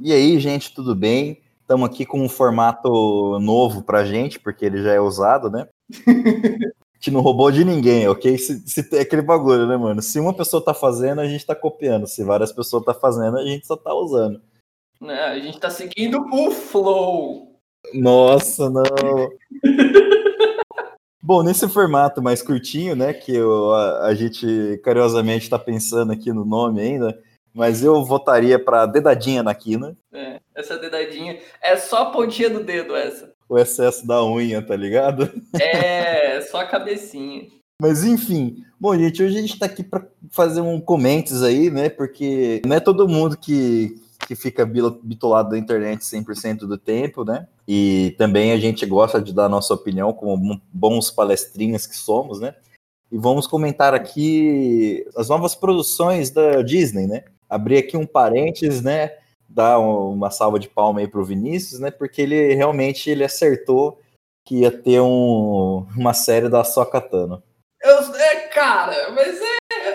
E aí, gente, tudo bem? Estamos aqui com um formato novo pra gente, porque ele já é usado, né? a gente não roubou de ninguém, ok? Se, se tem aquele bagulho, né, mano? Se uma pessoa tá fazendo, a gente tá copiando. Se várias pessoas tá fazendo, a gente só tá usando. Né, a gente tá seguindo o flow. Nossa, não. Bom, nesse formato mais curtinho, né, que eu, a, a gente carinhosamente está pensando aqui no nome ainda, mas eu votaria para dedadinha na quina. É, essa dedadinha é só a pontinha do dedo essa. O excesso da unha, tá ligado? É, só a cabecinha. Mas enfim, bom, gente, hoje a gente tá aqui para fazer um comentários aí, né? Porque não é todo mundo que, que fica bitolado da internet 100% do tempo, né? E também a gente gosta de dar nossa opinião como bons palestrinhas que somos, né? E vamos comentar aqui as novas produções da Disney, né? Abrir aqui um parênteses, né? Dar uma salva de palma aí pro Vinícius, né? Porque ele realmente ele acertou que ia ter um, uma série da Sokatano. Eu, é, cara, mas é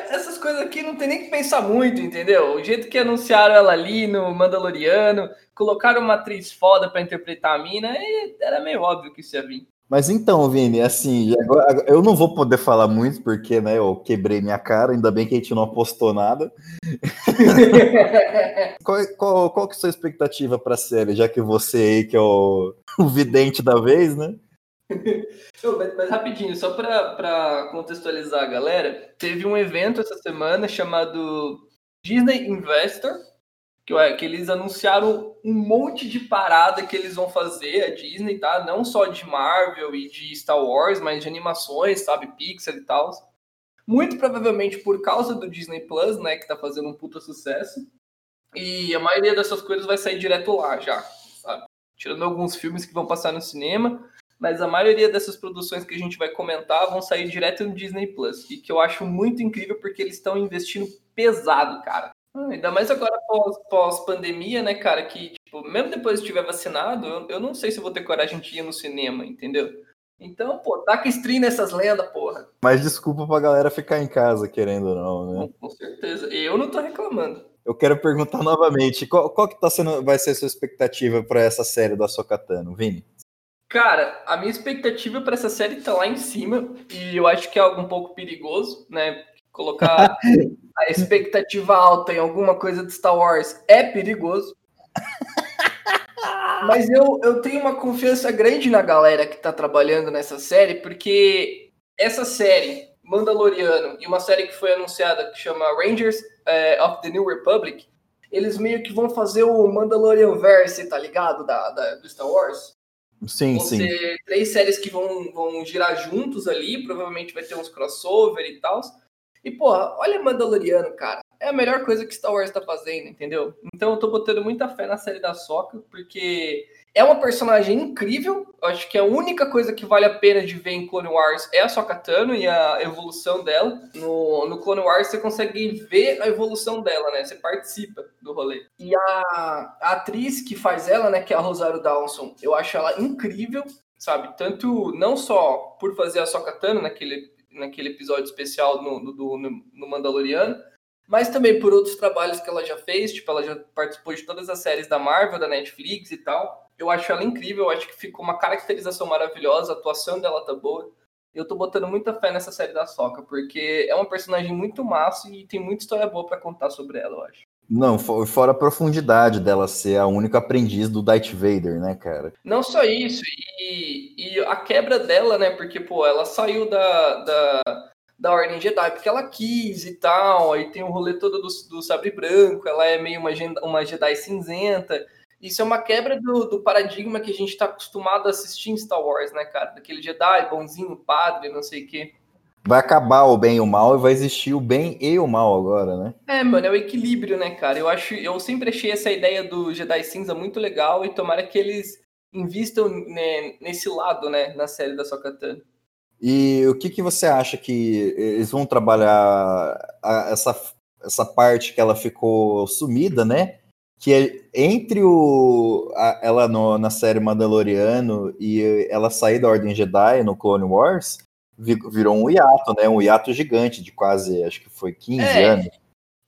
essas coisas aqui não tem nem que pensar muito, entendeu? O jeito que anunciaram ela ali no Mandaloriano, colocaram uma atriz foda para interpretar a mina, era meio óbvio que isso ia vir. Mas então, Vini, assim, agora, eu não vou poder falar muito porque, né, eu quebrei minha cara, ainda bem que a gente não apostou nada. qual, qual, qual que é a sua expectativa para a série, já que você aí que é o, o vidente da vez, né? mas, mas, rapidinho, só para contextualizar a galera, teve um evento essa semana chamado Disney Investor, que, que eles anunciaram um monte de parada que eles vão fazer, a Disney, tá? Não só de Marvel e de Star Wars, mas de animações, sabe? Pixar e tal. Muito provavelmente por causa do Disney Plus, né? Que tá fazendo um puta sucesso. E a maioria dessas coisas vai sair direto lá já, sabe? Tirando alguns filmes que vão passar no cinema mas a maioria dessas produções que a gente vai comentar vão sair direto no Disney Plus, e que eu acho muito incrível porque eles estão investindo pesado, cara. Ah, ainda mais agora pós-pandemia, né, cara? Que, tipo, mesmo depois de estiver vacinado, eu, eu não sei se vou ter coragem de ir no cinema, entendeu? Então, pô, taca stream nessas lendas, porra. Mas desculpa pra galera ficar em casa, querendo ou não, né? Com certeza. Eu não tô reclamando. Eu quero perguntar novamente, qual, qual que tá sendo, vai ser a sua expectativa para essa série da Sokatano, Vini? Cara, a minha expectativa para essa série tá lá em cima e eu acho que é algo um pouco perigoso, né? Colocar a expectativa alta em alguma coisa de Star Wars é perigoso. Mas eu, eu tenho uma confiança grande na galera que tá trabalhando nessa série, porque essa série, Mandaloriano, e uma série que foi anunciada que chama Rangers uh, of the New Republic, eles meio que vão fazer o Mandalorian Verse, tá ligado? Da, da, do Star Wars. Sim, vão sim. Ser três séries que vão, vão girar juntos ali, provavelmente vai ter uns crossover e tal. E, porra, olha Mandaloriano, cara. É a melhor coisa que Star Wars tá fazendo, entendeu? Então eu tô botando muita fé na série da Soca, porque é uma personagem incrível. Eu acho que a única coisa que vale a pena de ver em Clone Wars é a Soka Tano e a evolução dela. No, no Clone Wars você consegue ver a evolução dela, né? Você participa do rolê. E a, a atriz que faz ela, né, que é a Rosário Dawson, eu acho ela incrível, sabe? Tanto não só por fazer a Soka Tano naquele, naquele episódio especial no, no, no, no Mandaloriano, mas também por outros trabalhos que ela já fez, tipo, ela já participou de todas as séries da Marvel, da Netflix e tal. Eu acho ela incrível, eu acho que ficou uma caracterização maravilhosa, a atuação dela tá boa. Eu tô botando muita fé nessa série da Soca, porque é uma personagem muito massa e tem muita história boa para contar sobre ela, eu acho. Não, fora a profundidade dela ser a única aprendiz do Darth Vader, né, cara? Não só isso, e, e a quebra dela, né, porque, pô, ela saiu da, da, da Ordem Jedi porque ela quis e tal, aí tem o rolê todo do, do sabre branco, ela é meio uma, uma Jedi cinzenta, isso é uma quebra do, do paradigma que a gente está acostumado a assistir em Star Wars, né, cara? Daquele Jedi bonzinho, padre, não sei o quê. Vai acabar o bem e o mal e vai existir o bem e o mal agora, né? É, mano, é o equilíbrio, né, cara? Eu acho, eu sempre achei essa ideia do Jedi Cinza muito legal e tomara que eles invistam né, nesse lado, né, na série da Sokatan. E o que, que você acha que eles vão trabalhar a, essa, essa parte que ela ficou sumida, né? Que é entre o, a, ela no, na série Mandaloriano e ela sair da Ordem Jedi no Clone Wars, virou um hiato, né? Um hiato gigante de quase, acho que foi 15 é, anos.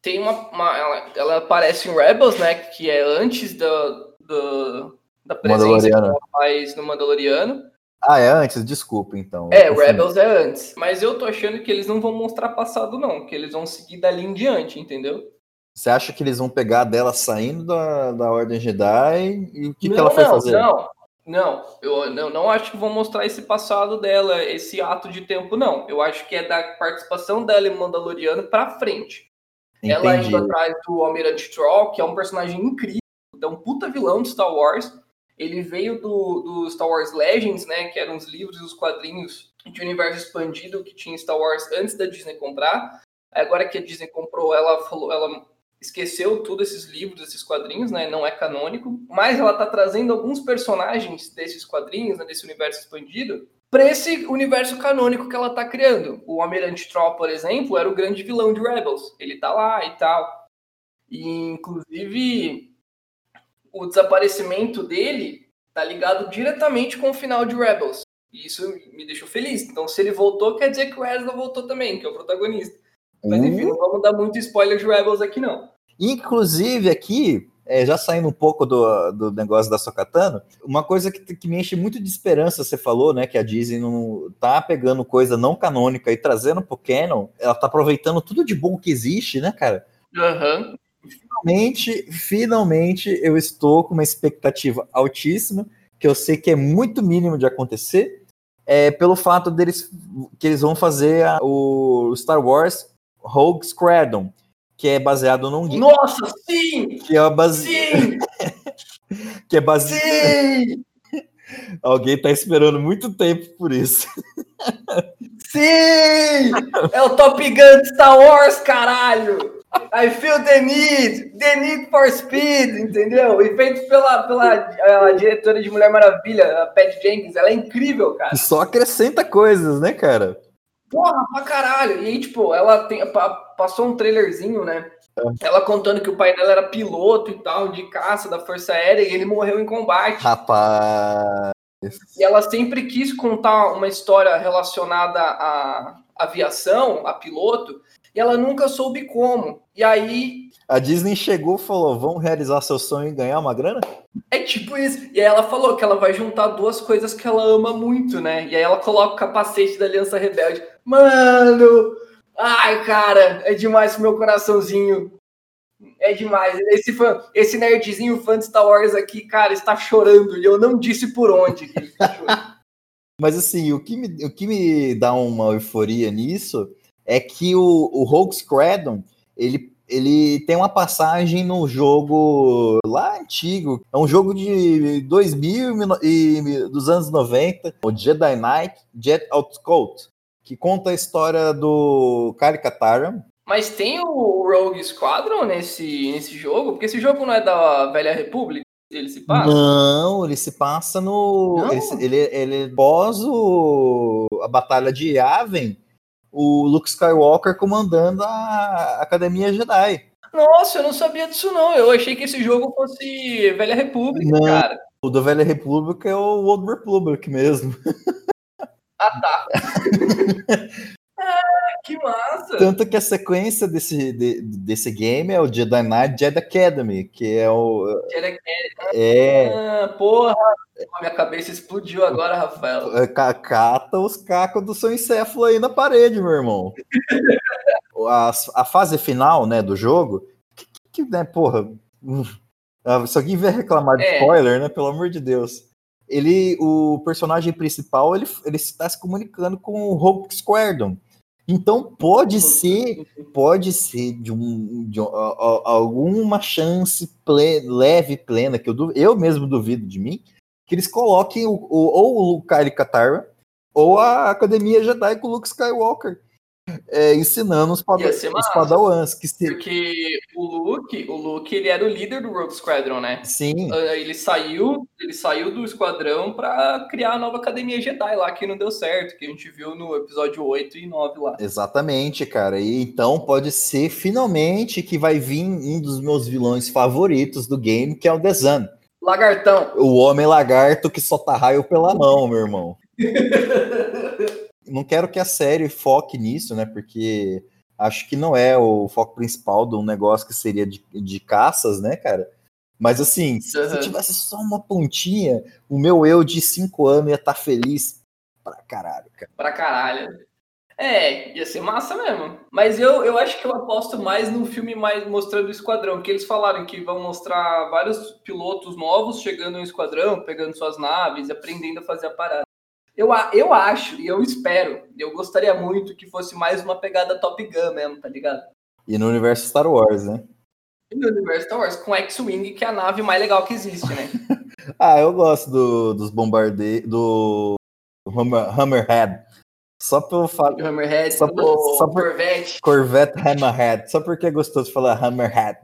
Tem uma. uma ela, ela, aparece em Rebels, né? Que é antes do, do da presença que ela faz no Mandaloriano. Ah, é antes? Desculpa, então. É, Rebels é antes. Mas eu tô achando que eles não vão mostrar passado, não. Que eles vão seguir dali em diante, entendeu? Você acha que eles vão pegar dela saindo da, da Ordem Jedi e o que, não, que ela foi não, fazer? Não, não, eu não, não acho que vão mostrar esse passado dela, esse ato de tempo, não. Eu acho que é da participação dela em Mandaloriano pra frente. Entendi. Ela indo atrás do Almirante Troll, que é um personagem incrível, é um puta vilão de Star Wars. Ele veio do, do Star Wars Legends, né? Que eram os livros e os quadrinhos de universo expandido que tinha Star Wars antes da Disney comprar. Agora que a Disney comprou, ela falou, ela esqueceu tudo esses livros, esses quadrinhos, né? Não é canônico, mas ela tá trazendo alguns personagens desses quadrinhos, né, desse universo expandido, para esse universo canônico que ela tá criando. O Almirante Troll, por exemplo, era o grande vilão de Rebels. Ele tá lá e tal. E inclusive o desaparecimento dele tá ligado diretamente com o final de Rebels. E isso me deixou feliz. Então, se ele voltou, quer dizer que o Ezra voltou também, que é o protagonista. Mas enfim, não vamos dar muito spoiler de Rebels aqui, não. Inclusive, aqui, é, já saindo um pouco do, do negócio da Sokatano, uma coisa que, que, me enche muito de esperança, você falou, né, que a Disney não tá pegando coisa não canônica e trazendo pro canon, ela tá aproveitando tudo de bom que existe, né, cara? Uhum. Finalmente, finalmente, eu estou com uma expectativa altíssima, que eu sei que é muito mínimo de acontecer, é pelo fato deles que eles vão fazer a, o Star Wars Rogue Squadron, que é baseado num game. Nossa, sim! Que é base... Sim! que é baseado. Sim! Alguém tá esperando muito tempo por isso. Sim! É o Top Gun de Star Wars, caralho! I feel the need, the need for speed, entendeu? E feito pela, pela diretora de Mulher Maravilha, a Pat Jenkins, ela é incrível, cara. Só acrescenta coisas, né, cara? Porra, pra caralho. E aí, tipo, ela tem, passou um trailerzinho, né? É. Ela contando que o pai dela era piloto e tal, de caça da Força Aérea, e ele morreu em combate. Rapaz. E ela sempre quis contar uma história relacionada à aviação, a piloto, e ela nunca soube como. E aí. A Disney chegou e falou: vamos realizar seu sonho e ganhar uma grana? É tipo isso. E aí ela falou que ela vai juntar duas coisas que ela ama muito, né? E aí ela coloca o capacete da Aliança Rebelde. Mano! Ai, cara, é demais pro meu coraçãozinho. É demais. Esse, fã, esse nerdzinho fã de Star Wars aqui, cara, está chorando. E eu não disse por onde que ele está Mas assim, o que, me, o que me dá uma euforia nisso é que o, o Rogue Squadron, ele, ele tem uma passagem no jogo lá antigo, é um jogo de 2000 e dos anos 90, o Jedi Knight Jet Outcoat, que conta a história do Kyle Katarn. Mas tem o Rogue Squadron nesse, nesse jogo? Porque esse jogo não é da Velha República? Ele se passa? Não, ele se passa no. Ele, ele, ele pós o, a Batalha de Yavin, o Luke Skywalker comandando a Academia Jedi. Nossa, eu não sabia disso não. Eu achei que esse jogo fosse Velha República, não, cara. O da Velha República é o Old Republic mesmo. Ah, tá. que massa! Tanto que a sequência desse, de, desse game é o Jedi Knight Jedi Academy, que é o. Jedi Academy. É. Ah, porra! Minha cabeça explodiu agora, Rafael. É, cata os cacos do seu encéfalo aí na parede, meu irmão. a, a fase final, né, do jogo, que, que né, porra. Ah, se alguém vier reclamar de é. spoiler, né, pelo amor de Deus. Ele, o personagem principal, ele, ele está se comunicando com o Hulk Squadron. Então pode ser, pode ser de, um, de alguma chance ple, leve, plena, que eu, eu mesmo duvido de mim, que eles coloquem o, o, ou o Kyle Katarra Ou a Academia Jedi com o Luke Skywalker. É, ensinando os, ser os padawans. Que se... Porque o Luke, o Luke, ele era o líder do Rogue Squadron, né? Sim, Ah, Ele saiu, ele saiu do esquadrão pra criar a nova academia Jedi lá, que não deu certo, que a gente viu no episódio 8 e 9 lá. exatamente, cara. E então pode ser finalmente que vai vir um dos meus vilões favoritos do game, que é o The Zan. Lagartão. O homem lagarto que solta raio pela mão, meu irmão. Não quero que a série foque nisso, né? Porque acho que não é o foco principal de um negócio que seria de, de caças, né, cara? Mas assim, se, tivesse só uma pontinha, o meu eu de 5 anos ia estar feliz pra caralho, cara. Pra caralho. É, ia ser massa mesmo. Mas eu, eu acho que eu aposto mais num filme mais mostrando o esquadrão, que eles falaram que vão mostrar vários pilotos novos chegando no esquadrão, pegando suas naves, aprendendo a fazer a parada. Eu, eu acho, e eu espero, eu gostaria muito que fosse mais uma pegada Top Gun mesmo, tá ligado? E no universo Star Wars, né? E no universo Star Wars, com X-Wing, que é a nave mais legal que existe, né? Ah, eu gosto do- dos bombardeiros, do Hammer, Hammerhead. Só pelo fato. Hammerhead, Só por- o só por- Corvette. Corvette Hammerhead. Só porque é gostoso falar Hammerhead.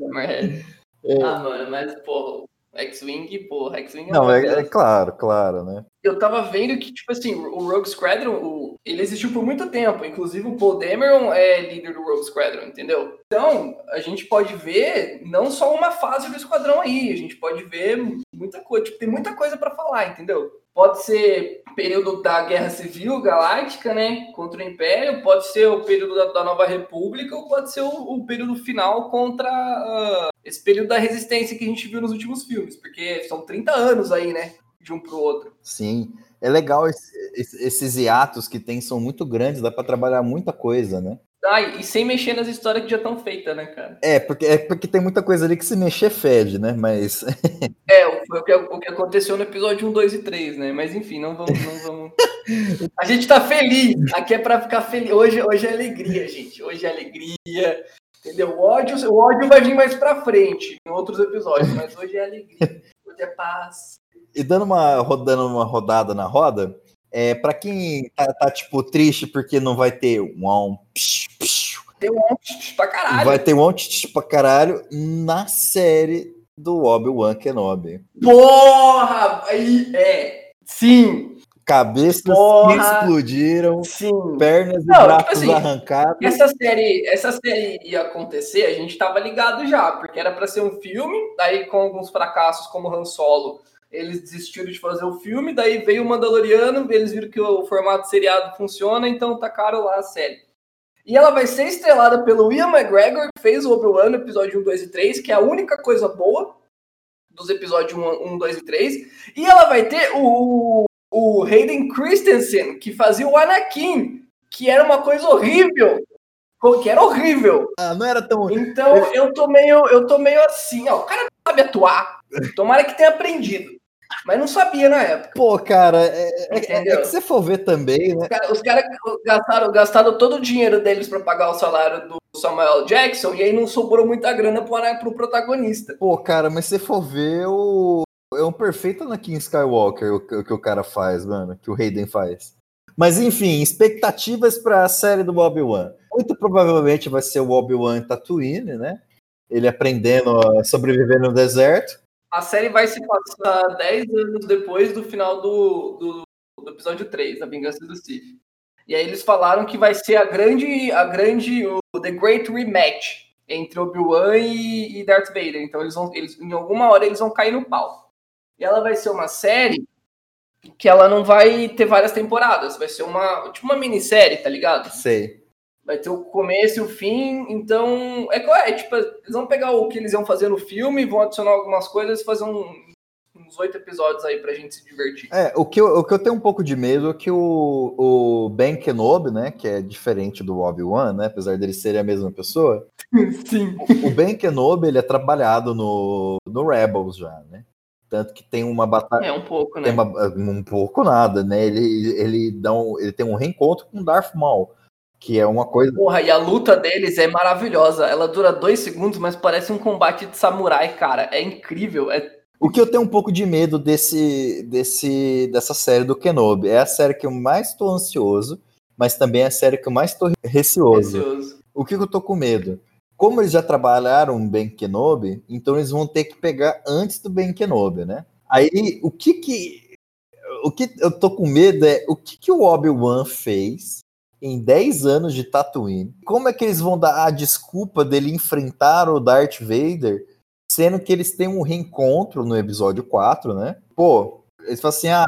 Hammerhead. É. Ah, mano, mas, porra, X-Wing, porra, X-Wing Não, uma é, é claro, claro, né? eu tava vendo que, tipo assim, o Rogue Squadron, o- ele existiu por muito tempo. Inclusive, o Paul Dameron é líder do Rogue Squadron, entendeu? Então, a gente pode ver não só uma fase do esquadrão aí, a gente pode ver muita coisa. Tipo, tem muita coisa pra falar, entendeu? Pode ser período da Guerra Civil Galáctica, né? Contra o Império, pode ser o período da, da Nova República, ou pode ser o, o período final contra ah, esse período da resistência que a gente viu nos últimos filmes, porque são 30 anos aí, né? De um pro outro. Sim. É legal esse- esse- esses hiatos que tem, são muito grandes, dá pra trabalhar muita coisa, né? E sem mexer nas histórias que já estão feitas, né, cara? É, porque, é porque tem muita coisa ali que se mexer fede, né? Mas É, o, o que, o que aconteceu no episódio 1, 2 e 3, né? Mas enfim, não vamos. Não vamos... A gente tá feliz. Aqui é pra ficar feliz. Hoje, hoje é alegria, gente. Hoje é alegria. Entendeu? O ódio, o ódio vai vir mais pra frente em outros episódios, mas hoje é alegria. Hoje é paz. e dando uma rodando uma rodada na roda, é para quem tá, tá, tipo triste porque não vai ter um psh, psh, Tem um ódio pra caralho. vai ter um monte pra caralho na série do Obi-Wan Kenobi. Porra! Aí, é. Sim, Cabeças Porra! explodiram, sim. pernas e tipo braços assim, arrancados. Essa série, essa série ia acontecer, a gente tava ligado já, porque era pra ser um filme, daí com alguns fracassos como Han Solo, eles desistiram de fazer o filme, daí veio o Mandaloriano, eles viram que o formato seriado funciona, então tacaram lá a série. E ela vai ser estrelada pelo Ian McGregor, que fez o Obi-Wan no episódio 1, 2 e 3, que é a única coisa boa dos episódios 1, 1 2 e 3. E ela vai ter o, o Hayden Christensen, que fazia o Anakin, que era uma coisa horrível. Que era horrível. Ah, não era tão. Então eu tô meio, eu tô meio assim, ó. O cara não sabe atuar. Tomara que tenha aprendido. Mas não sabia na época. Pô, cara, é, é- é que você for ver também, né? Os cara- Os caras gastaram, gastaram todo o dinheiro deles pra pagar o salário do Samuel Jackson e aí não sobrou muita grana pro, pro protagonista. Pô, cara, mas se você for ver, o... é um perfeito Anakin Skywalker o que, o cara faz, mano, que o Hayden faz. Mas enfim, expectativas para a série do Obi-Wan. Muito provavelmente vai ser o Obi-Wan Tatooine, né? Ele aprendendo a sobreviver no deserto. A série vai se passar 10 anos depois do final do, do, do episódio 3, da Vingança do Sith. E aí eles falaram que vai ser a grande, a grande, o The Great Rematch entre Obi-Wan e, e Darth Vader. Então eles vão, eles, em alguma hora eles vão cair no pau. E ela vai ser uma série que ela não vai ter várias temporadas, vai ser uma, tipo uma minissérie, tá ligado? Sei. Vai ter o começo e o fim, então. É, co- é tipo, eles vão pegar o que eles iam fazer no filme, vão adicionar algumas coisas e fazer um- uns oito episódios aí pra gente se divertir. É, o que, eu, o que eu tenho um pouco de medo é que o, o Ben Kenobi, né, que é diferente do Obi-Wan, né, apesar dele serem a mesma pessoa, Sim. o Ben Kenobi, ele é trabalhado no, no Rebels já, né? Tanto que tem uma batalha... É um pouco, né? Uma- um pouco nada, né? Ele, ele, dá um, ele tem um reencontro com Darth Maul, que é uma coisa. Porra, e a luta deles é maravilhosa. Ela dura dois segundos, mas parece um combate de samurai, cara. É incrível. É, O que eu tenho um pouco de medo desse, desse, dessa série do Kenobi. É a série que eu mais estou ansioso, mas também é a série que eu mais estou receoso. Receoso. O que, que eu tô com medo? Como eles já trabalharam Ben Kenobi, então eles vão ter que pegar antes do Ben Kenobi, né? Aí, o que que... O que eu tô com medo é o que, que o Obi-Wan fez em 10 anos de Tatooine. Como é que eles vão dar a desculpa dele enfrentar o Darth Vader, sendo que eles têm um reencontro no episódio 4, né? Pô, eles falam assim: ah,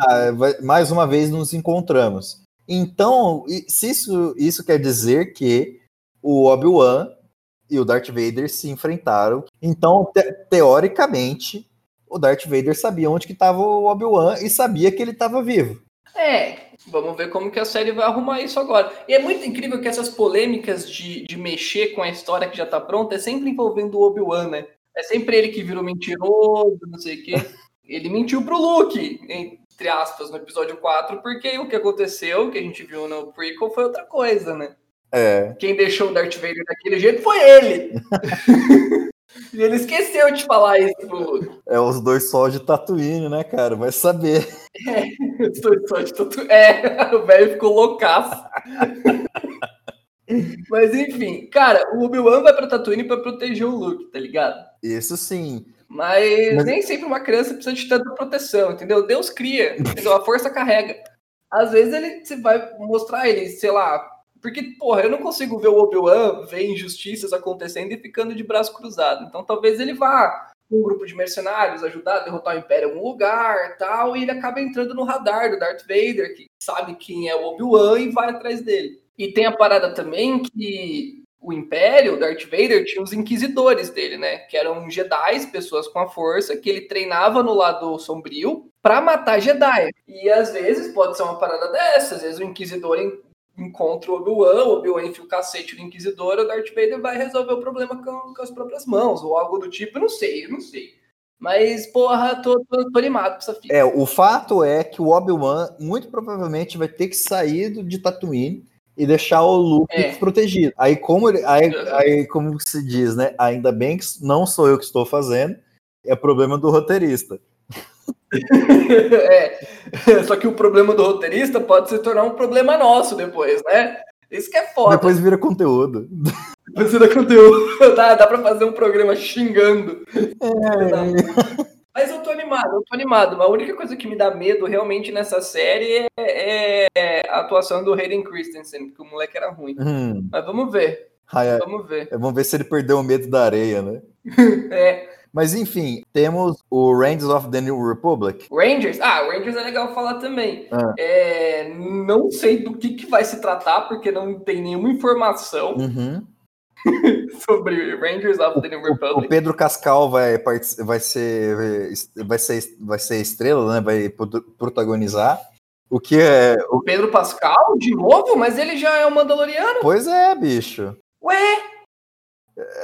mais uma vez nos encontramos. Então, se isso, isso quer dizer que o Obi-Wan e o Darth Vader se enfrentaram, então, te- teoricamente, o Darth Vader sabia onde que estava o Obi-Wan e sabia que ele estava vivo. É, vamos ver como que a série vai arrumar isso agora. E é muito incrível que essas polêmicas de, de mexer com a história que já tá pronta é sempre envolvendo o Obi-Wan, né? É sempre ele que virou mentiroso, não sei o quê. Ele mentiu pro Luke, entre aspas, no episódio 4, porque o que aconteceu, que a gente viu no prequel, foi outra coisa, né? É, Quem deixou o Darth Vader daquele jeito foi ele! e ele esqueceu de falar isso pro é os dois só de Tatooine, né, cara? Vai saber. Estou só de tatu- É, o velho ficou loucaço. Mas enfim, cara, o Obi-Wan vai pra Tatooine pra proteger o Luke, tá ligado? Isso sim. Mas, Mas- nem sempre uma criança precisa de tanta proteção, entendeu? Deus cria, entendeu? A força carrega. Às vezes ele você vai mostrar ele, sei lá. Porque, porra, eu não consigo ver o Obi-Wan ver injustiças acontecendo e ficando de braço cruzado. Então talvez ele vá com um grupo de mercenários ajudar a derrotar o Império em algum lugar tal, e ele acaba entrando no radar do Darth Vader, que sabe quem é o Obi-Wan e vai atrás dele. E tem a parada também que o Império, o Darth Vader, tinha os inquisidores dele, né? Que eram Jedi, pessoas com a força, que ele treinava no lado sombrio pra matar Jedi. E às vezes pode ser uma parada dessa, às vezes o Inquisidor encontra o Obi-Wan, o Obi-Wan enfia o cacete no Inquisidor, o Darth Vader vai resolver o problema com, com as próprias mãos, ou algo do tipo, eu não sei, eu não sei. Mas, porra, tô, tô, tô animado com essa fita. É, o fato é que o Obi-Wan muito provavelmente vai ter que sair de Tatooine e deixar o Luke É. desprotegido. Aí como ele, aí, Uhum. aí como se diz, né? Ainda bem que não sou eu que estou fazendo, é problema do roteirista. é. Só que o problema do roteirista pode se tornar um problema nosso depois, né? Isso que é foda. Depois vira conteúdo. Depois vira conteúdo. Dá, dá pra fazer um programa xingando. Mas eu tô animado, eu tô animado. A única coisa que me dá medo realmente nessa série é, é a atuação do Hayden Christensen, porque o moleque era ruim. Hum, Mas vamos ver, ai, ai, vamos ver. vamos ver se ele perdeu o medo da areia, né? É, Mas enfim, temos o Rangers of the New Republic. Rangers, ah, Rangers é legal falar também. Ah. É, não sei do que, que vai se tratar, porque não tem nenhuma informação Uhum. sobre Rangers of the New O Republic. Pedro Cascal vai, vai, ser, vai, ser, vai ser estrela, né? Vai protagonizar. O que é. O Pedro Pascal, de novo? Mas ele já é o Mandaloriano? Pois é, bicho. Ué,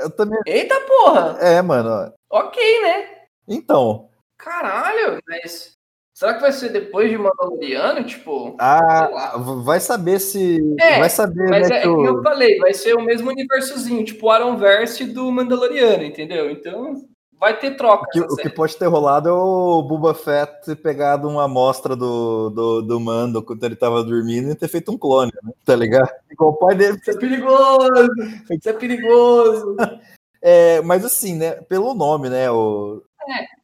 Eu também. eita porra! É, mano. Ok, né? Então. Caralho, mas. Será que vai ser depois de Mandaloriano? Tipo. Ah, vai saber se. É, vai saber, Mas né? é, que que o- eu falei, vai ser o mesmo universozinho, tipo o Aronverse do Mandaloriano, entendeu? Então vai ter troca. o que, o que pode ter rolado é o Boba Fett ter pegado uma amostra do, do, do Mando quando ele tava dormindo e ter feito um clone, né? Tá ligado? Igual o pai dele. Isso é perigoso! Isso é perigoso! É, mas assim, né? Pelo nome, né? O,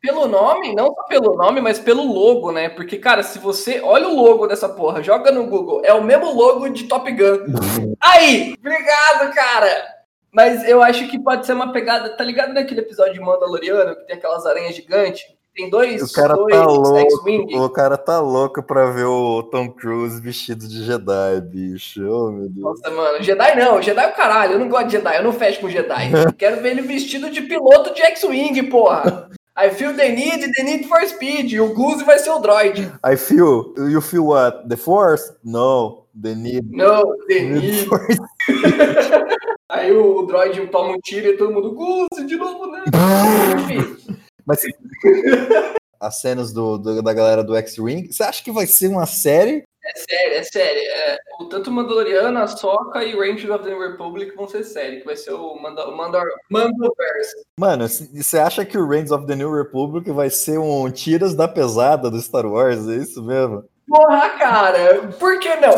Pelo nome, não só pelo nome, mas pelo logo, né? Porque, cara, se você. Olha o logo dessa porra, joga no Google. É o mesmo logo de Top Gun. Aí! Obrigado, cara! Mas eu acho que pode ser uma pegada. Tá ligado naquele episódio de Mandaloriano que tem aquelas aranhas gigantes? Tem dois, o cara dois tá louco. X-Wing. O cara tá louco pra ver o Tom Cruise vestido de Jedi, bicho. Oh, meu Deus. Nossa, mano, Jedi não, Jedi é o caralho, eu não gosto de Jedi, eu não fecho com Jedi. Quero ver ele vestido de piloto de X-Wing, porra. I feel the need, the need for speed. O Goose vai ser o droid. I feel. You feel what? The Force? No. Need need. for- Aí o droid toma um tiro e todo mundo, Goose, de novo, né? Mas as cenas do, do- da galera do X-Wing, você acha que vai ser uma série É sério, é sério. É, o tanto Mandaloriano, a Soca e Rangers of the New Republic vão ser sério, que vai ser o Manda, Mandar, Mandoverse. Mano, você acha que o Reigns of the New Republic vai ser um tiras da pesada do Star Wars? É isso mesmo? Porra, cara, por que não?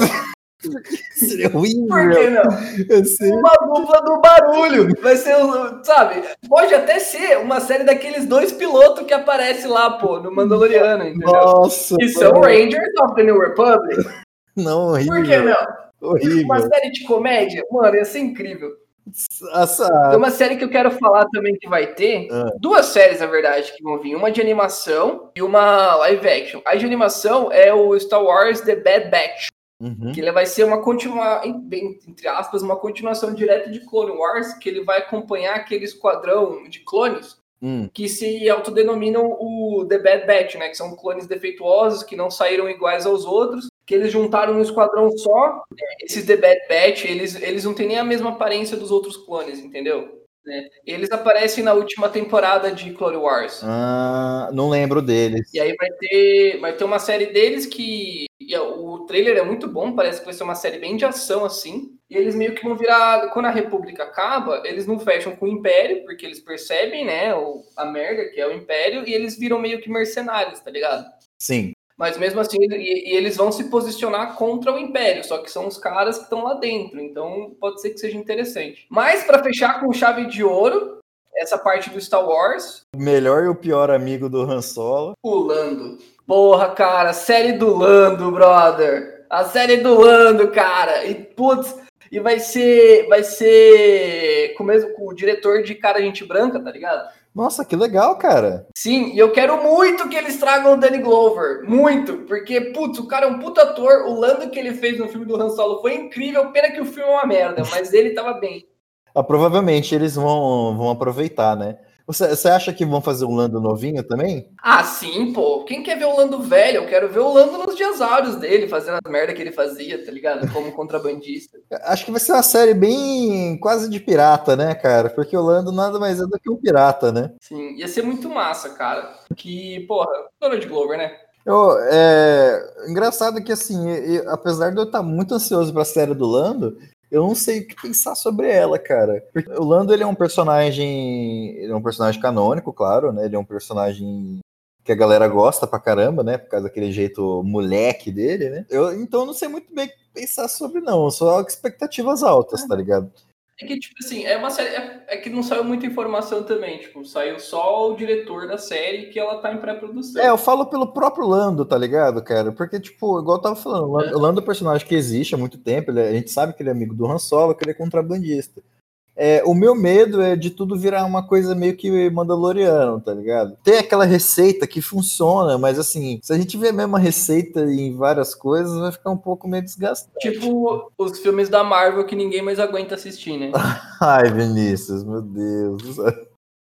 Seria ruim, Por que não? Uma dupla do barulho. Vai ser, sabe? Pode até ser uma série daqueles dois pilotos que aparece lá, pô, no Mandaloriano, entendeu? Nossa. Que são Rangers of the New Republic. Não, horrível. Por que não? Horrível. Uma série de comédia, mano, ia ser incrível. Essa... Tem uma série que eu quero falar também que vai ter. Ah. Duas séries, na verdade, que vão vir. Uma de animação e uma live action. A de animação é o Star Wars The Bad Batch. Uhum. Que ele vai ser uma continuação, entre aspas, uma continuação direta de Clone Wars, que ele vai acompanhar aquele esquadrão de clones Hum. que se autodenominam o The Bad Batch, né? Que são clones defeituosos, que não saíram iguais aos outros, que eles juntaram num esquadrão só. Esses The Bad Batch, eles, eles não têm nem a mesma aparência dos outros clones, entendeu? né? Eles aparecem na última temporada de Clone Wars. Ah, não lembro deles. E aí vai ter, vai ter uma série deles que. e o trailer é muito bom, parece que vai ser uma série bem de ação, assim. E eles meio que vão virar. Quando a República acaba, eles não fecham com o Império, porque eles percebem, né, o, a merda que é o Império, e eles viram meio que mercenários, tá ligado? Sim. Mas mesmo assim, e, e eles vão se posicionar contra o Império, só que são os caras que estão lá dentro, então pode ser que seja interessante. Mas para fechar com chave de ouro, essa parte do Star Wars, O melhor e o pior amigo do Han Solo. o Lando. Porra, cara, série do Lando, brother. A série do Lando, cara. E putz, e vai ser vai ser com, mesmo, com o diretor de Cara Gente Branca, tá ligado? Nossa, que legal, cara. Sim, e eu quero muito que eles tragam o Danny Glover. Muito. Porque, putz, o cara é um puta ator. O Lando que ele fez no filme do Han Solo foi incrível. Pena que o filme é uma merda, mas ele tava bem. Ah, provavelmente eles vão, vão aproveitar, né? Você, você acha que vão fazer um Lando novinho também? Ah, sim, pô. Quem quer ver o Lando velho? Eu quero ver o Lando nos dias áureos dele, fazendo as merda que ele fazia, tá ligado? Como contrabandista. Acho que vai ser uma série bem quase de pirata, né, cara? Porque o Lando nada mais é do que um pirata, né? Sim, ia ser muito massa, cara. Que, porra, Donald Glover, né? Eu, é, engraçado que, assim, eu- apesar de eu estar muito ansioso pra série do Lando, eu não sei o que pensar sobre ela, cara. O Lando, ele é um personagem. Ele é um personagem canônico, claro, né? Ele é um personagem que a galera gosta pra caramba, né? Por causa daquele jeito moleque dele, né? Eu, então eu não sei muito bem o que pensar sobre, não. Só expectativas altas, tá ligado? É que, tipo assim, é uma série. É, é que não saiu muita informação também. Tipo, saiu só o diretor da série que ela tá em pré-produção. É, eu falo pelo próprio Lando, tá ligado, cara? Porque, tipo, igual eu tava falando, o Lando, o Lando é um personagem que existe há muito tempo, ele é- a gente sabe que ele é amigo do Han Solo, que ele é contrabandista. É, o meu medo é de tudo virar uma coisa meio que mandaloriano, tá ligado? Tem aquela receita que funciona, mas assim, se a gente vê a mesma receita em várias coisas, vai ficar um pouco meio desgastante. Tipo os filmes da Marvel que ninguém mais aguenta assistir, né? Ai, Vinícius, meu Deus. Pô,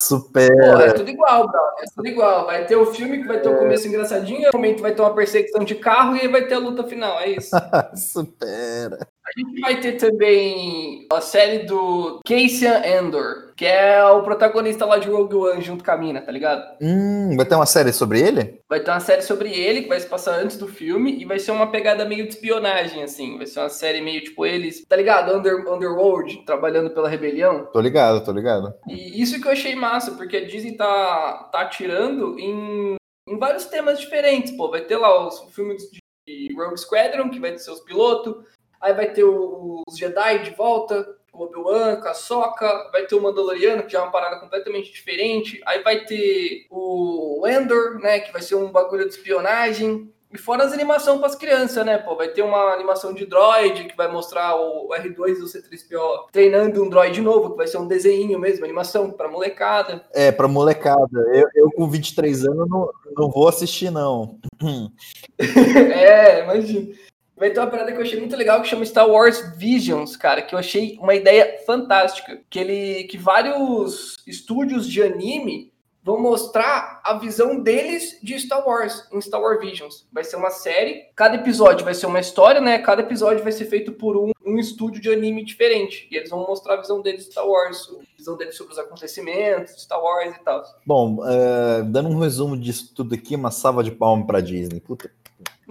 Supera. é tudo igual, brother. É tudo igual. Vai ter o filme que vai ter o começo engraçadinho, no momento vai ter uma perseguição de carro e aí vai ter a luta final. É isso. Supera. A gente vai ter também a série do Cassian Andor, que é o protagonista lá de Rogue One junto com a mina, tá ligado? Hum, vai ter uma série sobre ele? Vai ter uma série sobre ele que vai se passar antes do filme e vai ser uma pegada meio de espionagem, assim. Vai ser uma série meio tipo eles, tá ligado? Under, Underworld, trabalhando pela rebelião. Tô ligado, tô ligado. E isso que eu achei massa, porque a Disney tá, tá atirando em, em vários temas diferentes, pô. Vai ter lá os filmes de Rogue Squadron, que vai ter seus pilotos. Aí vai ter os Jedi de volta, o Obi-Wan, com a Sokka. Vai ter o Mandaloriano, que já é uma parada completamente diferente. Aí vai ter o Endor, né, que vai ser um bagulho de espionagem. E fora as animações para as crianças, né, pô? Vai ter uma animação de droid que vai mostrar o R2 e o C3PO treinando um droid novo, que vai ser um desenho mesmo, animação para molecada. É, pra molecada. Eu, eu com 23 anos não, não vou assistir, não. é, imagina. Vai ter uma parada que eu achei muito legal que chama Star Wars Visions, cara, que eu achei uma ideia fantástica. Que ele. que vários estúdios de anime vão mostrar a visão deles de Star Wars, em Star Wars Visions. Vai ser uma série, cada episódio vai ser uma história, né? Cada episódio vai ser feito por um, um estúdio de anime diferente. E eles vão mostrar a visão deles de Star Wars, a visão deles sobre os acontecimentos Star Wars e tal. Bom, é, dando um resumo disso tudo aqui, uma salva de palmas pra Disney. Puta.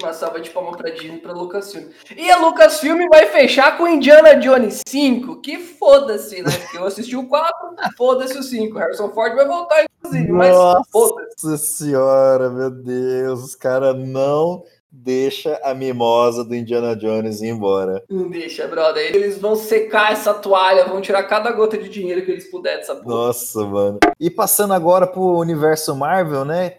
Uma salva de palma pra Disney pra Lucasfilm. E a Lucasfilm vai fechar com Indiana Jones 5. Que foda-se, né? Porque eu assisti o 4, foda-se o 5. Harrison Ford vai voltar, inclusive, mas. Nossa senhora, meu Deus, os caras não deixa a mimosa do Indiana Jones ir embora. Não deixa, brother. Eles vão secar essa toalha, vão tirar cada gota de dinheiro que eles puderem dessa porra. Nossa, mano. E passando agora pro universo Marvel, né?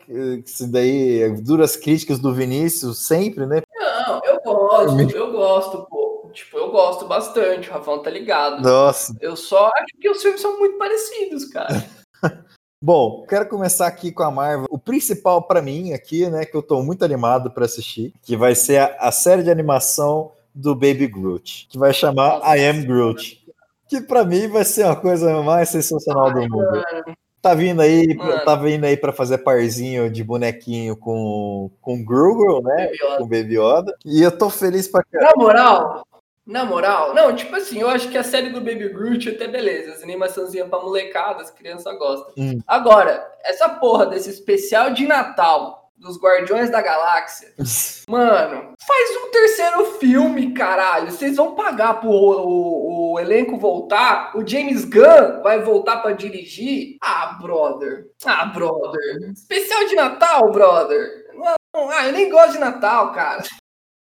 Isso daí, duras críticas do Vinícius, sempre, né? Não, eu gosto, eu gosto, pô. Tipo, eu gosto bastante, o Rafão tá ligado. Nossa. Eu só acho que os filmes são muito parecidos, cara. Bom, quero começar aqui com a Marvel. O principal pra mim aqui, né, que eu tô muito animado pra assistir, que vai ser a, a série de animação do Baby Groot, que vai chamar Nossa, I Am Groot. Que pra mim vai ser uma coisa mais sensacional do mundo. Mano, Tá vindo aí, Mano. tá vindo aí para fazer parzinho de bonequinho com com Google, né? Baby. Com Baby Yoda. E eu tô feliz pra caramba. Na moral, na moral, não, tipo assim, eu acho que a série do Baby Groot até beleza, as animaçãozinha pra molecada, as crianças gostam. Hum. Agora, essa porra desse especial de Natal dos Guardiões da Galáxia, mano, faz um terceiro filme, caralho. Vocês vão pagar pro o, o elenco voltar? O James Gunn vai voltar pra dirigir? Ah, brother. Ah, brother. Especial de Natal, brother. Não, ah, eu nem gosto de Natal, cara.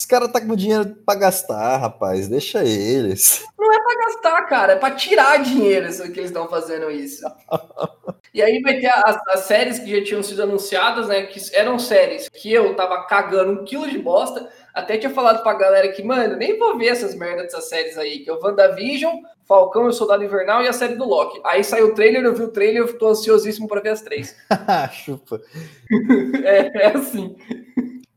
Os caras tá com dinheiro pra gastar, rapaz. Deixa eles. Não é pra gastar, cara, é pra tirar dinheiro isso que eles estão fazendo isso. E aí vai ter as, as séries que já tinham sido anunciadas, né? Que eram séries que eu tava cagando um quilo de bosta. Até tinha falado pra galera que, mano, nem vou ver essas merdas dessas séries aí, que é o WandaVision, Falcão e o Soldado Invernal e a série do Loki. Aí saiu o trailer, eu vi o trailer, eu tô ansiosíssimo pra ver as três. Chupa. É, é assim.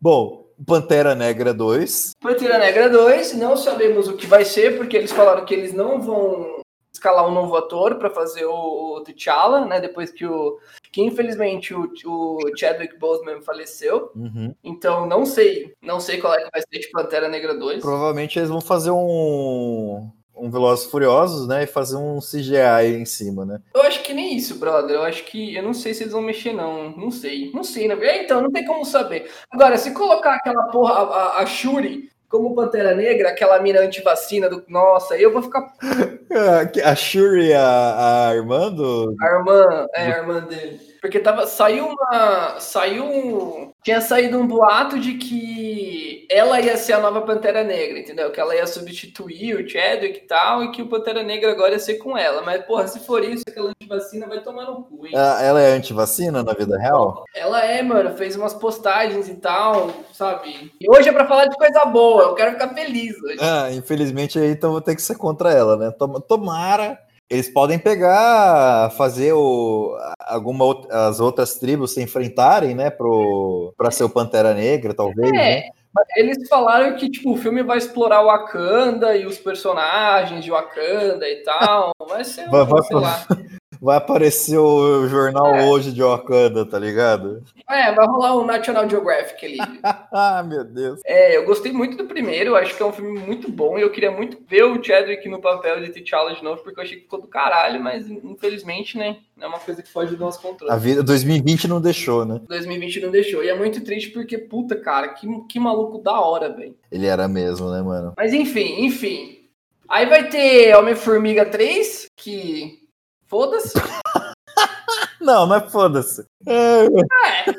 Bom, Pantera Negra 2. Pantera Negra 2, não sabemos o que vai ser, porque eles falaram que eles não vão escalar um novo ator para fazer o, o T'Challa, né? Depois que o. Que infelizmente o, o Chadwick Boseman faleceu. Uhum. Então não sei. Não sei qual é que vai ser de Pantera Negra 2. Provavelmente eles vão fazer um um Velozes Furiosos, né? E fazer um CGI em cima, né? Eu acho que nem isso, brother. Eu acho que. Eu não sei se eles vão mexer, não. Não sei. Não sei, né? É, Então, não tem como saber. Agora, se colocar aquela porra, a, a- Shuri, como Pantera Negra, aquela mina antivacina do. Nossa, aí eu vou ficar. A Shuri, a, a irmã do. A irmã. É, a irmã dele. Porque tava. Saiu uma. Saiu um. Tinha saído um boato de que ela ia ser a nova Pantera Negra, entendeu? Que ela ia substituir o Chadwick e tal, e que o Pantera Negra agora ia ser com ela. Mas, porra, se for isso, aquela antivacina vai tomar no cu, hein? Ah, Ela é antivacina na vida real? Ela é, mano, fez umas postagens e tal, sabe? E hoje é pra falar de coisa boa, eu quero ficar feliz hoje. Ah, infelizmente aí então vou ter que ser contra ela, né? Tom- Tomara. Eles podem pegar, fazer o, alguma as outras tribos se enfrentarem, né? Pro, pra ser o Pantera Negra, talvez. né? É, eles falaram que, tipo, o filme vai explorar o Wakanda e os personagens de Wakanda e tal. Vai ser, um, Vai- vai-. Vai aparecer o jornal É. hoje de Wakanda, tá ligado? É, vai rolar um National Geographic ali. ah, meu Deus. É, eu gostei muito do primeiro, acho que é um filme muito bom e eu queria muito ver o Chadwick no papel de T'Challa de novo, porque eu achei que ficou do caralho, mas infelizmente, né, é uma coisa que foge do nosso controle. A vida 2020 não deixou, né? 2020 não deixou. E é muito triste porque, puta, cara, que, que maluco da hora, velho. Ele era mesmo, né, mano? Mas enfim, enfim. Aí vai ter Homem-Formiga 3, que. Foda-se. Não, mas foda-se. É, É,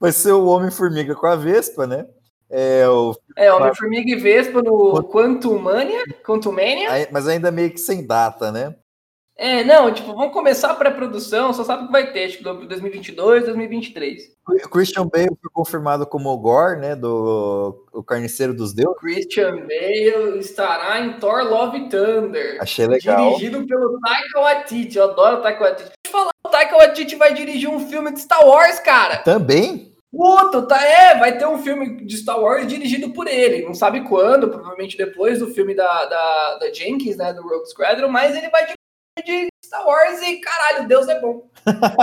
vai ser o Homem-Formiga com a Vespa, né? É, o, é Homem-Formiga e Vespa no Quantumania. Quantumania. mas ainda meio que sem data, né? É, não, tipo, vamos começar a pré-produção, só sabe o que vai ter, tipo, 2022, 2023. O Christian Bale foi confirmado como o Gore, né? Do o Carniceiro dos Deuses. Christian Bale estará em Thor Love Thunder. Achei legal. Dirigido pelo Taika Waititi. Eu adoro o Taika Waititi. Deixa eu falar, o Taika Waititi vai dirigir um filme de Star Wars, cara. Também? Puta, tá, é, vai ter um filme de Star Wars dirigido por ele. Não sabe quando, provavelmente depois do filme da, da, da Jenkins, né, do Rogue Squadron, mas ele vai dirigir de Star Wars e, caralho, Deus é bom.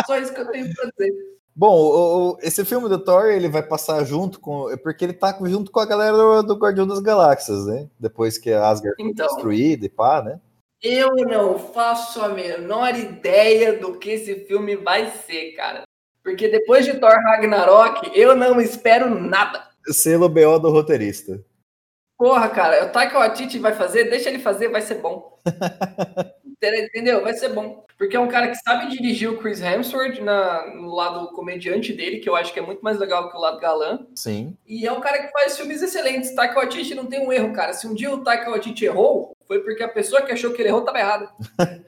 Só isso que eu tenho pra dizer. Bom, o- o- esse filme do Thor, ele vai passar junto com... é Porque ele tá junto com a galera do, do Guardião das Galáxias, né? Depois que a Asgard foi Então. destruída e pá, né? Eu não faço a menor ideia do que esse filme vai ser, cara. Porque depois de Thor Ragnarok, eu não espero nada. Selo BO do roteirista. Porra, cara, o Taika Waititi vai fazer, deixa ele fazer, vai ser bom. Entendeu? Vai ser bom. Porque é um cara que sabe dirigir o Chris Hemsworth na, no lado comediante dele, que eu acho que é muito mais legal que o lado galã. Sim. E é um cara que faz filmes excelentes. Taika Waititi não tem um erro, cara. Se um dia o Taika Waititi errou, foi porque a pessoa que achou que ele errou estava errada.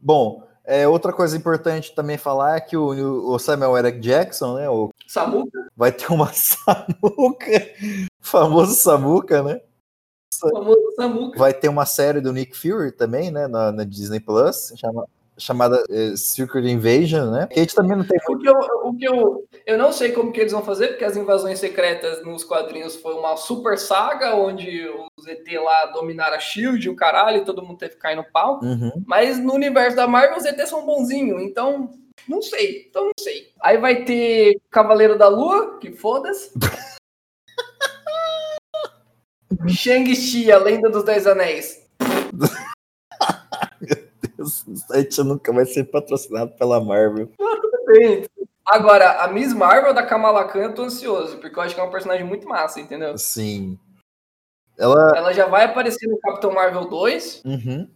Bom, é, outra coisa importante também falar é que o, o Samuel Eric Jackson, né? O, Samuca? vai ter uma Samuca, famoso Samuca, né? O famoso Samuca. Vai ter uma série do Nick Fury também, né? Na, na Disney Plus, chama- chamada eh, Secret Invasion, né? Que a gente também não tem O que, eu, o que eu, eu não sei como que eles vão fazer, porque as invasões secretas nos quadrinhos foi uma super saga, onde os ET lá dominaram a SHIELD, o caralho, e todo mundo teve que cair no pau. Uhum. Mas no universo da Marvel, os ET são bonzinhos, então não sei, então não sei. Aí vai ter Cavaleiro da Lua, que foda-se. Shang-Chi, a Lenda dos Dez Anéis. Esse site nunca vai ser patrocinado pela Marvel. Bem, Agora, a Miss Marvel da Kamala Khan, eu tô ansioso, porque eu acho que é um personagem muito massa, entendeu? Sim. Ela. Ela já vai aparecer no Capitão Marvel 2. Uhum.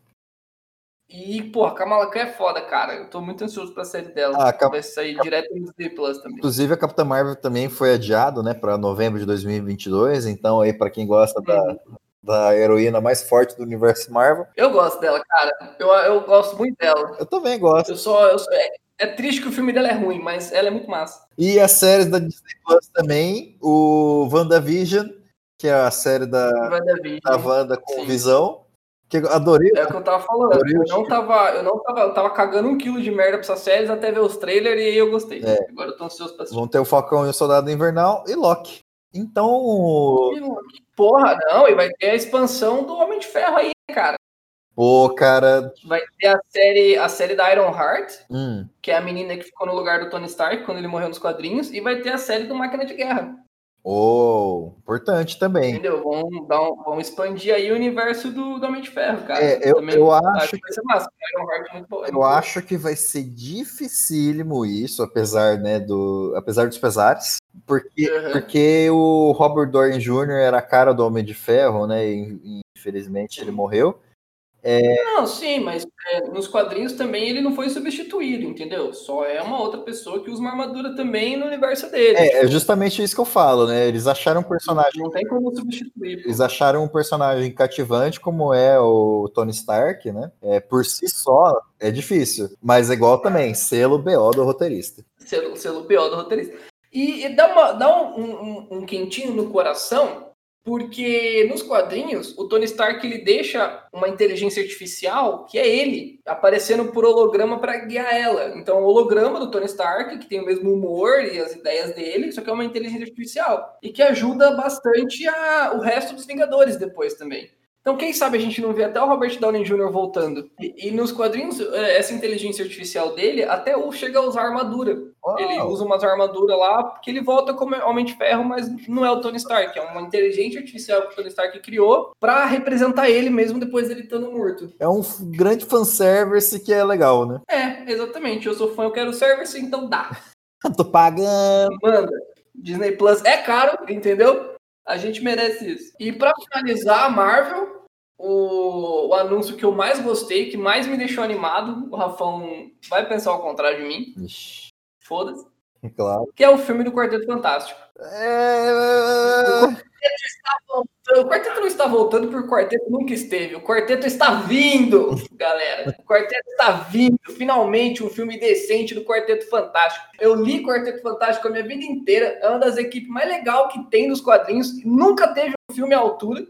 E, pô, a Kamala Khan é foda, cara. Eu tô muito ansioso pra série dela. Ah, Cam- Vai sair direto no Disney Plus também. Inclusive, a Capitã Marvel também foi adiado, né, para novembro de 2022. Então, aí, para quem gosta da, da heroína mais forte do universo Marvel, Eu gosto dela, cara. Eu, eu gosto muito dela. eu também gosto. Eu só. Eu só- é, é triste que o filme dela é ruim, mas ela é muito massa. E as séries da Disney Plus também, o WandaVision, que é a série da, WandaVision. da Wanda com Sim. visão, que eu adorei. É o que eu tava falando. Adorei Eu não tava. Eu não tava. Eu tava cagando um quilo de merda pra essas séries até ver os trailers e eu gostei. É. Agora eu tô ansioso pra assistir. Vão ter o Falcão e o Soldado Invernal e Loki. Então, Porra, não, e vai ter a expansão do Homem de Ferro aí, cara. pô, cara. Vai ter a série, a série da Iron Heart, hum, que é a menina que ficou no lugar do Tony Stark quando ele morreu nos quadrinhos, e vai ter a série do Máquina de Guerra. Oh, importante também. Entendeu? Vão, dar um- vão expandir aí o universo do, do Homem de Ferro, cara. É, eu- eu acho que vai ser massa. É boa. Eu acho que vai ser dificílimo isso, apesar, né, do, apesar dos pesares, porque, Uhum. porque o Robert Downey Jr. era a cara do Homem de Ferro, né, e infelizmente ele morreu. Não, sim, mas é, nos quadrinhos também ele não foi substituído, entendeu? Só é uma outra pessoa que usa uma armadura também no universo dele. É, é justamente isso que eu falo, né, eles acharam um personagem, Não tem como substituir. eles acharam um personagem cativante como é o Tony Stark, né, é, por si só é difícil, mas é igual também, selo BO do roteirista. Selo, selo BO do roteirista. E, e dá, uma, dá um, um- um quentinho no coração, porque nos quadrinhos o Tony Stark ele deixa uma inteligência artificial que é ele aparecendo por holograma para guiar ela. Então, o holograma do Tony Stark, que tem o mesmo humor e as ideias dele, só que é uma inteligência artificial e que ajuda bastante a, o resto dos Vingadores depois também. Então, quem sabe a gente não vê até o Robert Downey Jr. voltando. E, e nos quadrinhos, eh, essa inteligência artificial dele até o chega a usar armadura. Ele usa umas armaduras lá, porque ele volta como Homem de Ferro, mas não é o Tony Stark. É uma inteligência artificial que o Tony Stark criou pra representar ele mesmo depois dele estando morto. É um grande fanservice que é legal, né? É, exatamente. Eu sou fã, eu quero service, então dá. Tô pagando. Manda. Disney Plus é caro, entendeu? A gente merece isso. E pra finalizar, a Marvel, o, o anúncio que eu mais gostei, que mais me deixou animado, o Rafão vai pensar ao contrário de mim, foda-se, claro. que é o filme do Quarteto Fantástico. É... O quarteto não está voltando porque o quarteto nunca esteve. O quarteto está vindo, galera. O quarteto está vindo. Finalmente, um filme decente do Quarteto Fantástico. Eu li Quarteto Fantástico a minha vida inteira. É uma das equipes mais legais que tem nos quadrinhos. Nunca teve um filme à altura,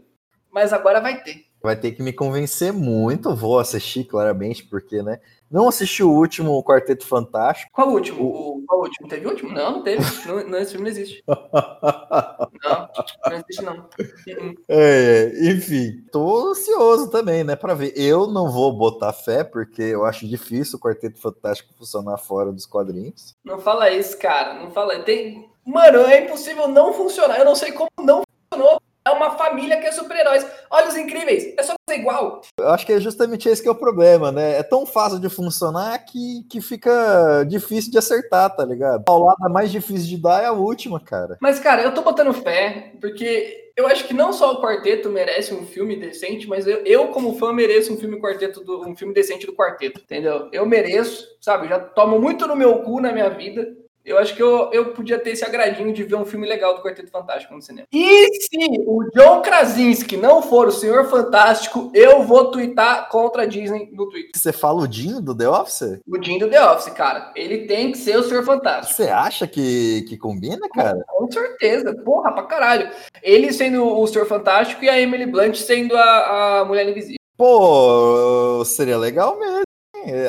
mas agora vai ter. Vai ter que me convencer muito. Vou assistir, claramente, porque, né? Não assisti o último Quarteto Fantástico. Qual o último? O, qual o último? Teve o último? Não, não teve. Não, não, esse filme não existe. Não, não existe, não. Uh-uh. É, enfim, tô ansioso também, né, para ver. Eu não vou botar fé, porque eu acho difícil o Quarteto Fantástico funcionar fora dos quadrinhos. Não fala isso, cara. Não fala. Tem... Mano, é impossível não funcionar. Eu não sei como não funcionou. É uma família que é super-heróis. Olha os incríveis, é só fazer igual. Eu acho que é justamente esse que é o problema, né? É tão fácil de funcionar que, que fica difícil de acertar, tá ligado? A paulada mais difícil de dar é a última, cara. Mas, cara, eu tô botando fé, porque eu acho que não só o quarteto merece um filme decente, mas eu, eu como fã, mereço um filme quarteto do, um filme decente do quarteto, entendeu? Eu mereço, sabe? Eu já tomo muito no meu cu na minha vida. Eu acho que eu, eu podia ter esse agradinho de ver um filme legal do Quarteto Fantástico no cinema. E se o John Krasinski não for o Senhor Fantástico, eu vou twittar contra a Disney no Twitter. Você fala o Dinho do The Office? O Jim do The Office, cara. Ele tem que ser o Senhor Fantástico. Você acha que, que combina, cara? Com certeza. Porra, pra caralho. Ele sendo o Senhor Fantástico e a Emily Blunt sendo a, a Mulher Invisível. Pô, seria legal mesmo.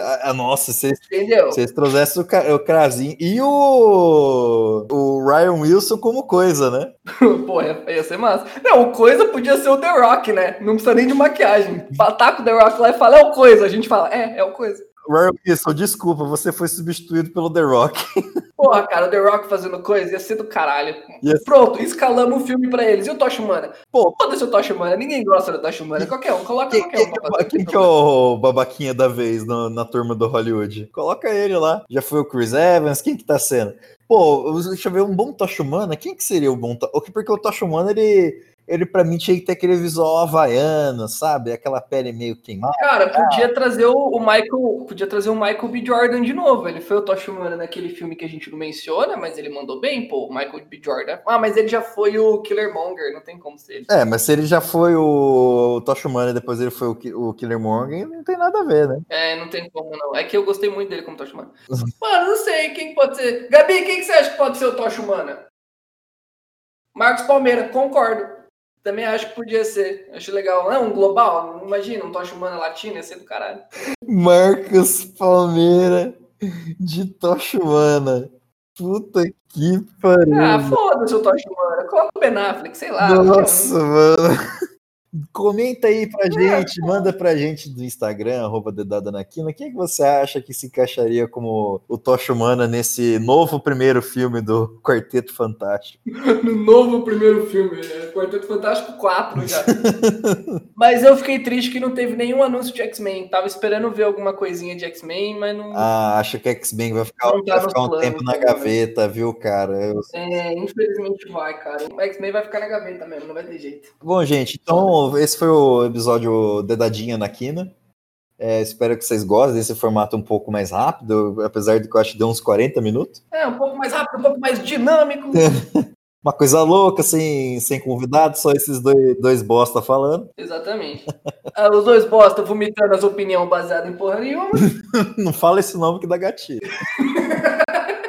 A, a- nossa, vocês Entendeu? vocês trouxessem o, o Krasinho e o, o Ryan Wilson como coisa, né? Pô, ia, ia ser massa. Não, o Coisa podia ser o The Rock, né? Não precisa nem de maquiagem. Ataca o The Rock lá e fala, é o Coisa. A gente fala, é, é o Coisa. Ryan Wilson, desculpa, você foi substituído pelo The Rock. Porra, cara, o The Rock fazendo coisa ia ser do caralho. Ser- Pronto, escalamos o filme pra eles. E o Tosh Humana? Pô, Foda-se o Tosh Humana. Ninguém gosta do Tosh Humana. Qualquer um, coloca Quem, qualquer quem um que, pra é- quem que é o babaquinha da vez no- na turma do Hollywood? Coloca ele lá. Já foi o Chris Evans, quem que tá sendo? Pô, deixa eu ver, um bom Tosh Humana, quem que seria o bom Tosh Porque o Tosh Humana, ele, ele pra mim tinha que ter aquele visual havaiano, sabe? Aquela pele meio queimada. Cara, podia trazer o, o Michael. Podia trazer o Michael B. Jordan de novo. Ele foi o Tosh Humana naquele filme que a gente não menciona, mas ele mandou bem, pô, o Michael B. Jordan. Ah, mas ele já foi o Killer Monger, não tem como ser ele. É, mas se ele já foi o Tosh Humana e depois ele foi o, Ki- o Killer Morgan, não tem nada a ver, né? É, não tem como não. É que eu gostei muito dele como Tosh Humana. Mano, não sei quem pode ser. Gabi, quem que você acha que pode ser o Tosh Humana? Marcos Palmeira, concordo. Também acho que podia ser. Acho legal. Não, um global. Imagina, um Tosh Humana latino, ia ser do caralho. Marcos Palmeira de Tosh Humana. Puta que pariu. Ah, foda-se o Tosh Humana. Coloca o Ben Affleck, sei lá. Nossa, mano. Comenta aí pra gente, manda pra gente do Instagram, arroba Dedada na Quina, quem é que você acha que se encaixaria como o Tocha Humana nesse novo primeiro filme do Quarteto Fantástico? No novo primeiro filme, é Quarteto Fantástico 4 já. mas eu fiquei triste que não teve nenhum anúncio de X-Men. Tava esperando ver alguma coisinha de X-Men, mas não. Ah, acho que X-Men vai ficar, tá vai ficar um tempo na né? gaveta, viu, cara? Eu- É, infelizmente vai, cara. O X-Men vai ficar na gaveta mesmo, não vai ter jeito. Bom, gente, então esse foi o episódio Dedadinha na Quina. É, espero que vocês gostem desse formato um pouco mais rápido, apesar de que eu acho que deu uns 40 minutos. É, um pouco mais rápido, um pouco mais dinâmico. Uma coisa louca, sem, sem convidado, só esses dois, dois bosta falando. Exatamente. Ah, os dois bosta vomitando as opiniões baseadas em porra nenhuma. Não fala esse nome que dá gatilho.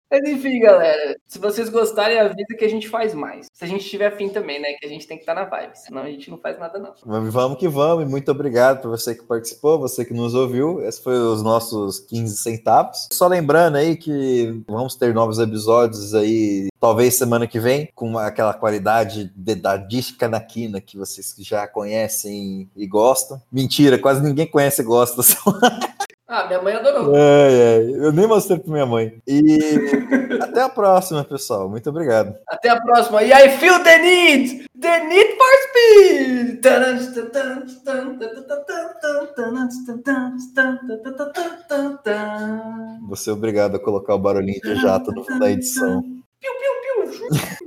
Mas enfim, galera. Se vocês gostarem, avisa que a gente faz mais. Se a gente tiver afim também, né? Que a gente tem que estar na vibe. Senão a gente não faz nada, não. Vamos vamos que vamos, e muito obrigado por você que participou, você que nos ouviu. Esses foram os nossos 15 centavos. Só lembrando aí que vamos ter novos episódios aí, talvez semana que vem, com aquela qualidade dedadística na quina que vocês já conhecem e gostam. Mentira, quase ninguém conhece e gosta. Ah, minha mãe adorou. Ai, ai, eu nem mostrei pra minha mãe. E até a próxima, pessoal. Muito obrigado. Até a próxima. E I feel the need! The need for speed! Você é obrigado a colocar o barulhinho de jato no, na edição. Piu, piu, piu.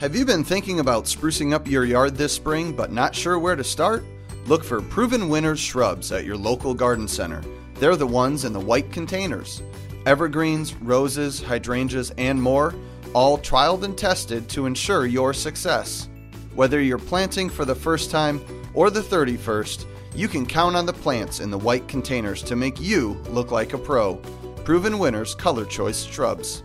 Have you been thinking about sprucing up your yard this spring but not sure where to start? Look for Proven Winners shrubs at your local garden center. They're the ones in the white containers. Evergreens, roses, hydrangeas, and more, all trialed and tested to ensure your success. Whether you're planting for the first time or the 31st, you can count on the plants in the white containers to make you look like a pro. Proven Winners Color Choice Shrubs.